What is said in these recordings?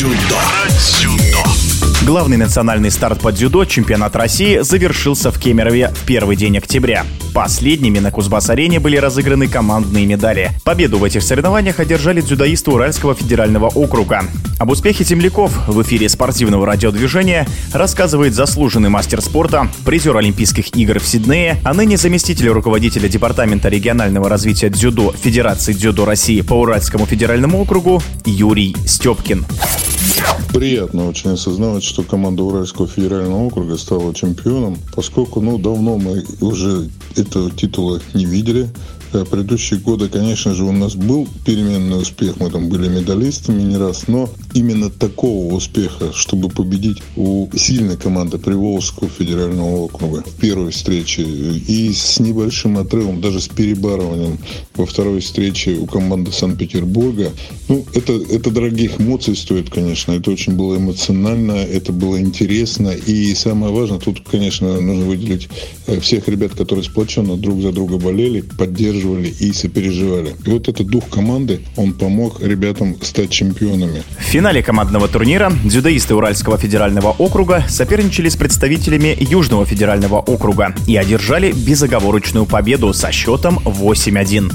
дзюдо. Главный национальный старт по дзюдо чемпионат России завершился в Кемерове в первый день октября. Последними на Кузбасс-арене были разыграны командные медали. Победу в этих соревнованиях одержали дзюдоисты Уральского федерального округа. Об успехе земляков в эфире спортивного радиодвижения рассказывает заслуженный мастер спорта, призер Олимпийских игр в Сиднее, а ныне заместитель руководителя Департамента регионального развития дзюдо Федерации дзюдо России по Уральскому федеральному округу Юрий Степкин. Приятно очень осознавать, что команда Уральского федерального округа стала чемпионом, поскольку ну, давно мы уже этого титула не видели. Э, предыдущие годы, конечно же, у нас был переменный успех, мы там были медалистами не раз, но именно такого успеха, чтобы победить у сильной команды Приволжского федерального округа в первой встрече и с небольшим отрывом, даже с перебарыванием во второй встрече у команды Санкт-Петербурга, ну, это, это дорогих эмоций стоит, конечно, это очень было эмоционально, это было интересно, и самое важное, тут, конечно, нужно выделить э, всех ребят, которые сплоченно друг за друга болели, поддерживали поддерживали и сопереживали. И вот этот дух команды, он помог ребятам стать чемпионами. В финале командного турнира дзюдоисты Уральского федерального округа соперничали с представителями Южного федерального округа и одержали безоговорочную победу со счетом 8-1.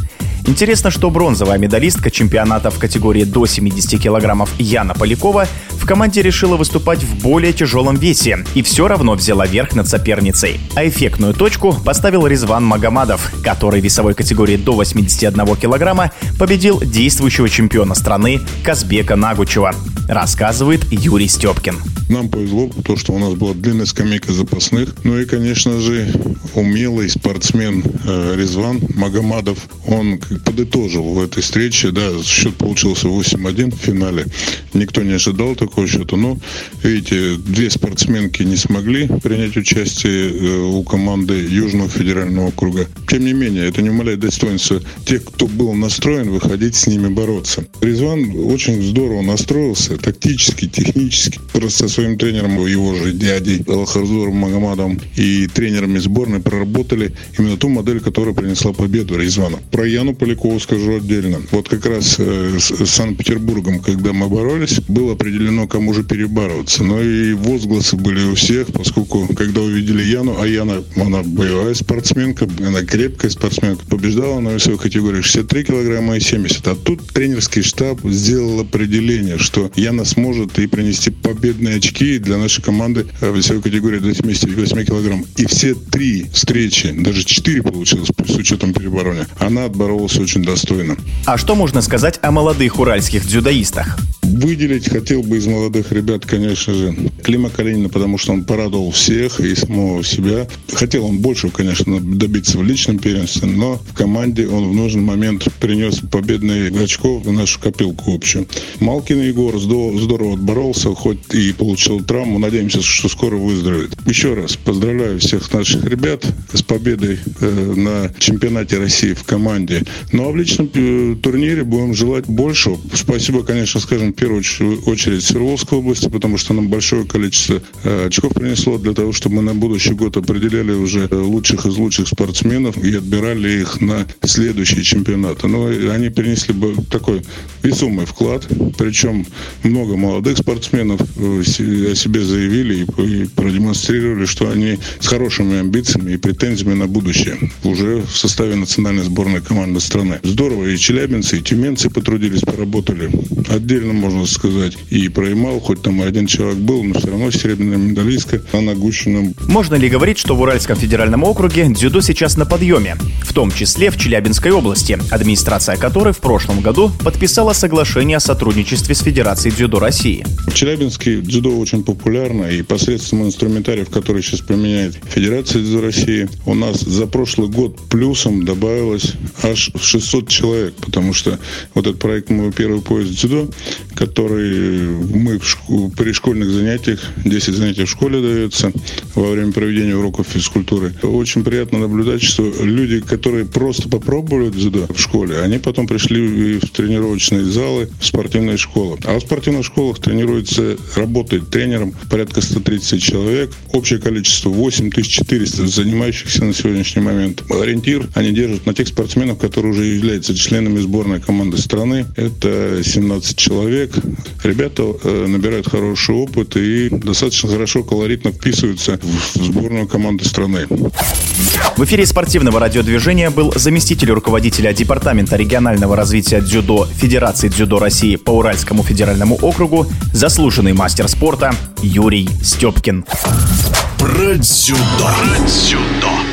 Интересно, что бронзовая медалистка чемпионата в категории до 70 килограммов Яна Полякова в команде решила выступать в более тяжелом весе и все равно взяла верх над соперницей. А эффектную точку поставил Резван Магомадов, который в весовой категории до 81 килограмма победил действующего чемпиона страны Казбека Нагучева, рассказывает Юрий Степкин. Нам повезло, то, что у нас была длинная скамейка запасных. Ну и, конечно же, умелый спортсмен э, Резван Магомадов, он подытожил в этой встрече, да, счет получился 8-1 в финале. Никто не ожидал такого счета, но, видите, две спортсменки не смогли принять участие э, у команды Южного федерального округа. Тем не менее, это не умаляет достоинства тех, кто был настроен выходить с ними бороться. Резван очень здорово настроился, тактически, технически, просто со своим тренером, его же дядей Алхазуром Магомадом и тренерами сборной проработали именно ту модель, которая принесла победу Резвану. Про Яну Полякову скажу отдельно. Вот как раз э, с Санкт-Петербургом, когда мы боролись, было определено, кому же перебарываться. Но и возгласы были у всех, поскольку, когда увидели Яну, а Яна, она боевая спортсменка, она крепкая спортсменка, побеждала на весовой категории 63 килограмма и 70. А тут тренерский штаб сделал определение, что Яна сможет и принести победные очки для нашей команды в весовой категории до 78 килограмм. И все три встречи, даже четыре получилось с учетом переборония, она отборола боролся очень достойно. А что можно сказать о молодых уральских дзюдоистах? Выделить хотел бы из молодых ребят, конечно же, Клима Калинина, потому что он порадовал всех и самого себя. Хотел он больше, конечно, добиться в личном первенстве, но в команде он в нужный момент принес победные очков в нашу копилку общую. Малкин Егор здорово отборолся, хоть и получил травму. Надеемся, что скоро выздоровеет. Еще раз поздравляю всех наших ребят с победой э, на чемпионате России в команде. Ну а в личном э, турнире будем желать большего. Спасибо, конечно, скажем, первую очередь Свердловской области, потому что нам большое количество э, очков принесло для того, чтобы мы на будущий год определяли уже э, лучших из лучших спортсменов и отбирали их на следующие чемпионаты. Но они принесли бы такой весомый вклад, причем много молодых спортсменов о себе заявили и продемонстрировали, что они с хорошими амбициями и претензиями на будущее уже в составе национальной сборной команды страны. Здорово, и челябинцы, и тюменцы потрудились, поработали. Отдельно можно сказать и про Ямал, хоть там один человек был, но все равно серебряная медалистка, она Гущина. Можно ли говорить, что в Уральском федеральном округе дзюдо сейчас на подъеме? В том числе в Челябинской области, администрация которой в прошлом году подписала соглашение о сотрудничестве с Федерацией дзюдо России. В Челябинске дзюдо очень популярно, и посредством инструментариев, которые сейчас применяет Федерация дзюдо России, у нас за прошлый год плюсом добавилось аж 600 человек, потому что вот этот проект «Мой первый поезд дзюдо», который мы в школ, при школьных занятиях, 10 занятий в школе дается во время проведения уроков физкультуры. Очень приятно наблюдать, что люди, которые просто попробовали дзюдо в школе, они потом пришли в тренировочный тренажерные залы, спортивные школы. А в спортивных школах тренируется, работает тренером порядка 130 человек. Общее количество 8400 занимающихся на сегодняшний момент. Ориентир они держат на тех спортсменов, которые уже являются членами сборной команды страны. Это 17 человек. Ребята э, набирают хороший опыт и достаточно хорошо, колоритно вписываются в сборную команды страны. В эфире спортивного радиодвижения был заместитель руководителя Департамента регионального развития дзюдо Федерации дзюдо России по Уральскому федеральному округу, заслуженный мастер спорта Юрий Степкин. Про дзюдо. Про дзюдо.